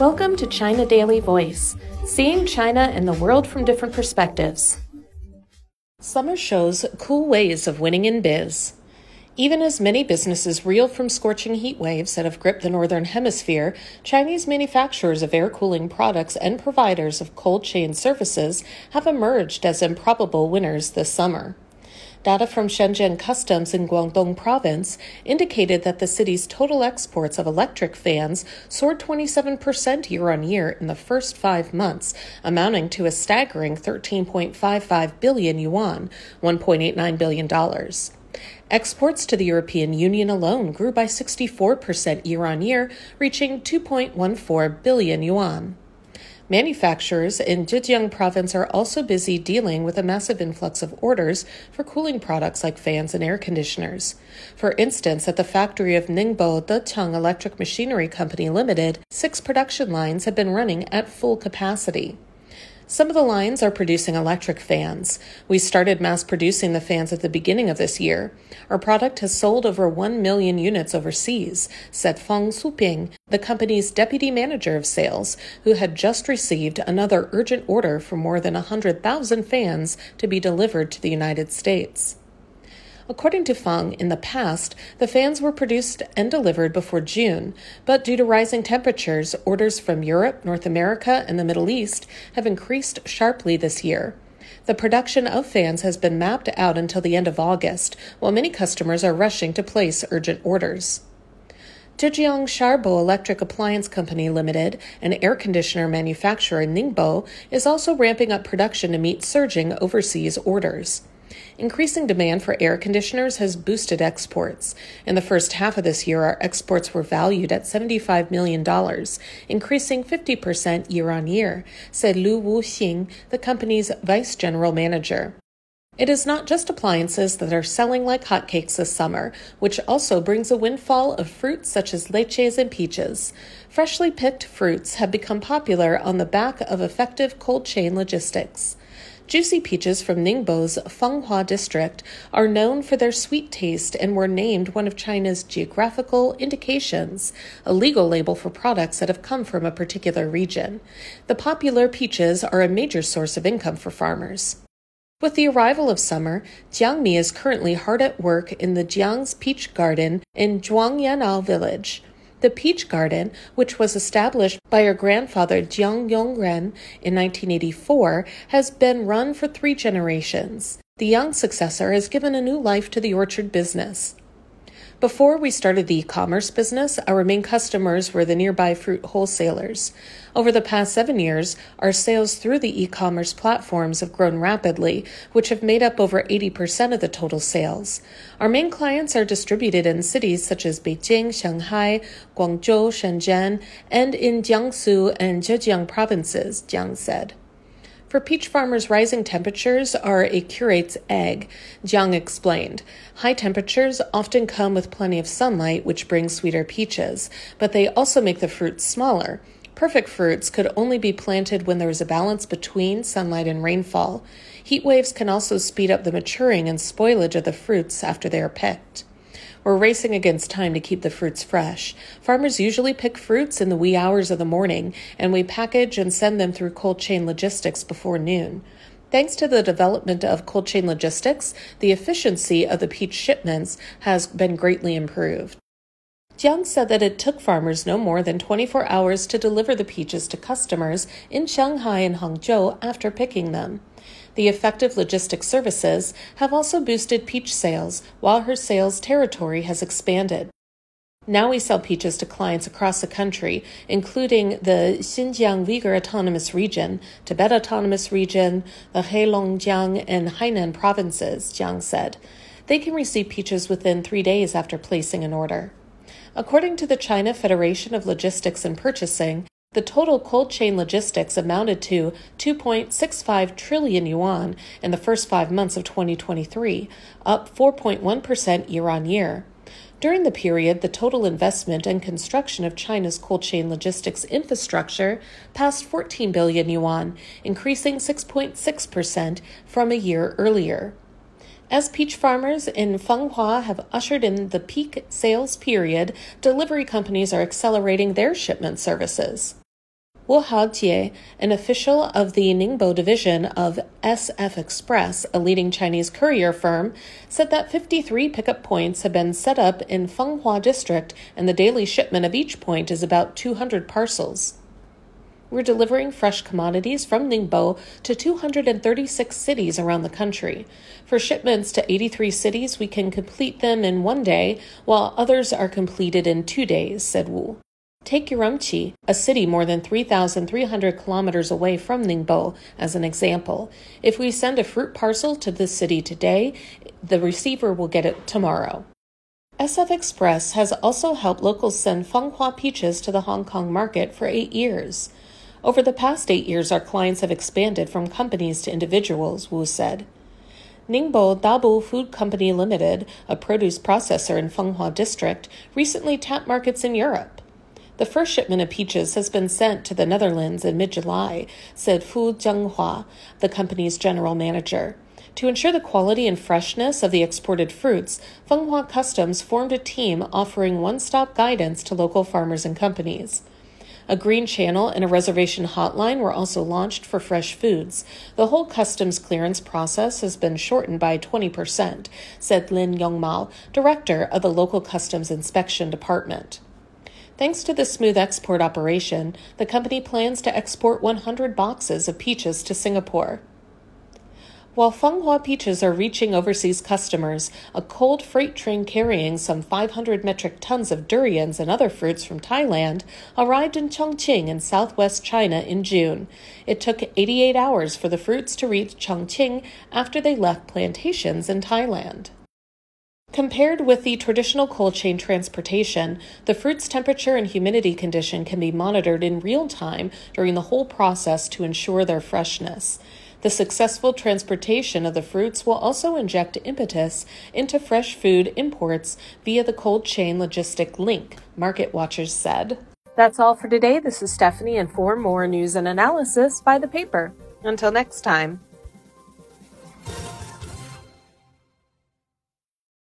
Welcome to China Daily Voice, seeing China and the world from different perspectives. Summer shows cool ways of winning in biz. Even as many businesses reel from scorching heat waves that have gripped the northern hemisphere, Chinese manufacturers of air cooling products and providers of cold chain services have emerged as improbable winners this summer. Data from Shenzhen Customs in Guangdong Province indicated that the city's total exports of electric fans soared 27% year on year in the first five months, amounting to a staggering 13.55 billion yuan, $1.89 billion. Exports to the European Union alone grew by 64% year on year, reaching 2.14 billion yuan. Manufacturers in Zhejiang province are also busy dealing with a massive influx of orders for cooling products like fans and air conditioners. For instance, at the factory of Ningbo Dechang Electric Machinery Company Limited, six production lines have been running at full capacity. Some of the lines are producing electric fans. We started mass producing the fans at the beginning of this year. Our product has sold over 1 million units overseas, said Fang Suping, the company's deputy manager of sales, who had just received another urgent order for more than 100,000 fans to be delivered to the United States. According to Fang, in the past, the fans were produced and delivered before June, but due to rising temperatures, orders from Europe, North America, and the Middle East have increased sharply this year. The production of fans has been mapped out until the end of August, while many customers are rushing to place urgent orders. Zhejiang Sharbo Electric Appliance Company Limited, an air conditioner manufacturer in Ningbo, is also ramping up production to meet surging overseas orders. Increasing demand for air conditioners has boosted exports. In the first half of this year, our exports were valued at $75 million, increasing 50% year on year, said Lu Wuxing, the company's vice general manager. It is not just appliances that are selling like hotcakes this summer, which also brings a windfall of fruits such as lychees and peaches. Freshly picked fruits have become popular on the back of effective cold chain logistics. Juicy peaches from Ningbo's Fenghua district are known for their sweet taste and were named one of China's geographical indications, a legal label for products that have come from a particular region. The popular peaches are a major source of income for farmers. With the arrival of summer, Jiangmi is currently hard at work in the Jiang's Peach Garden in Zhuangyanao village. The Peach Garden, which was established by her grandfather Jiang Yongren in 1984, has been run for three generations. The young successor has given a new life to the orchard business. Before we started the e commerce business, our main customers were the nearby fruit wholesalers. Over the past seven years, our sales through the e commerce platforms have grown rapidly, which have made up over 80% of the total sales. Our main clients are distributed in cities such as Beijing, Shanghai, Guangzhou, Shenzhen, and in Jiangsu and Zhejiang provinces, Jiang said. For peach farmers, rising temperatures are a curate's egg, Jiang explained. High temperatures often come with plenty of sunlight, which brings sweeter peaches, but they also make the fruits smaller. Perfect fruits could only be planted when there is a balance between sunlight and rainfall. Heat waves can also speed up the maturing and spoilage of the fruits after they are picked. We're racing against time to keep the fruits fresh. Farmers usually pick fruits in the wee hours of the morning, and we package and send them through cold chain logistics before noon. Thanks to the development of cold chain logistics, the efficiency of the peach shipments has been greatly improved. Jiang said that it took farmers no more than 24 hours to deliver the peaches to customers in Shanghai and Hangzhou after picking them. The effective logistics services have also boosted peach sales, while her sales territory has expanded. Now we sell peaches to clients across the country, including the Xinjiang Uyghur Autonomous Region, Tibet Autonomous Region, the Heilongjiang and Hainan provinces, Jiang said. They can receive peaches within three days after placing an order. According to the China Federation of Logistics and Purchasing, the total cold chain logistics amounted to 2.65 trillion yuan in the first five months of 2023, up 4.1% year on year. During the period, the total investment and construction of China's cold chain logistics infrastructure passed 14 billion yuan, increasing 6.6% from a year earlier. As peach farmers in Fenghua have ushered in the peak sales period, delivery companies are accelerating their shipment services. Wu Haojie, an official of the Ningbo division of SF Express, a leading Chinese courier firm, said that 53 pickup points have been set up in Fenghua district and the daily shipment of each point is about 200 parcels. We're delivering fresh commodities from Ningbo to 236 cities around the country. For shipments to 83 cities, we can complete them in one day, while others are completed in two days, said Wu. Take Urumqi, a city more than 3,300 kilometers away from Ningbo, as an example. If we send a fruit parcel to this city today, the receiver will get it tomorrow. SF Express has also helped locals send Fenghua peaches to the Hong Kong market for eight years. Over the past eight years, our clients have expanded from companies to individuals, Wu said. Ningbo Dabu Food Company Limited, a produce processor in Fenghua District, recently tapped markets in Europe. The first shipment of peaches has been sent to the Netherlands in mid July, said Fu Jianghua, the company's general manager. To ensure the quality and freshness of the exported fruits, Fenghua Customs formed a team offering one stop guidance to local farmers and companies. A green channel and a reservation hotline were also launched for fresh foods. The whole customs clearance process has been shortened by 20%, said Lin Yongmao, director of the local customs inspection department. Thanks to the smooth export operation, the company plans to export 100 boxes of peaches to Singapore. While Fenghua peaches are reaching overseas customers, a cold freight train carrying some 500 metric tons of durians and other fruits from Thailand arrived in Chongqing in southwest China in June. It took 88 hours for the fruits to reach Chongqing after they left plantations in Thailand. Compared with the traditional cold chain transportation, the fruit's temperature and humidity condition can be monitored in real time during the whole process to ensure their freshness. The successful transportation of the fruits will also inject impetus into fresh food imports via the cold chain logistic link, market watchers said. That's all for today. This is Stephanie, and for more news and analysis, by the paper. Until next time.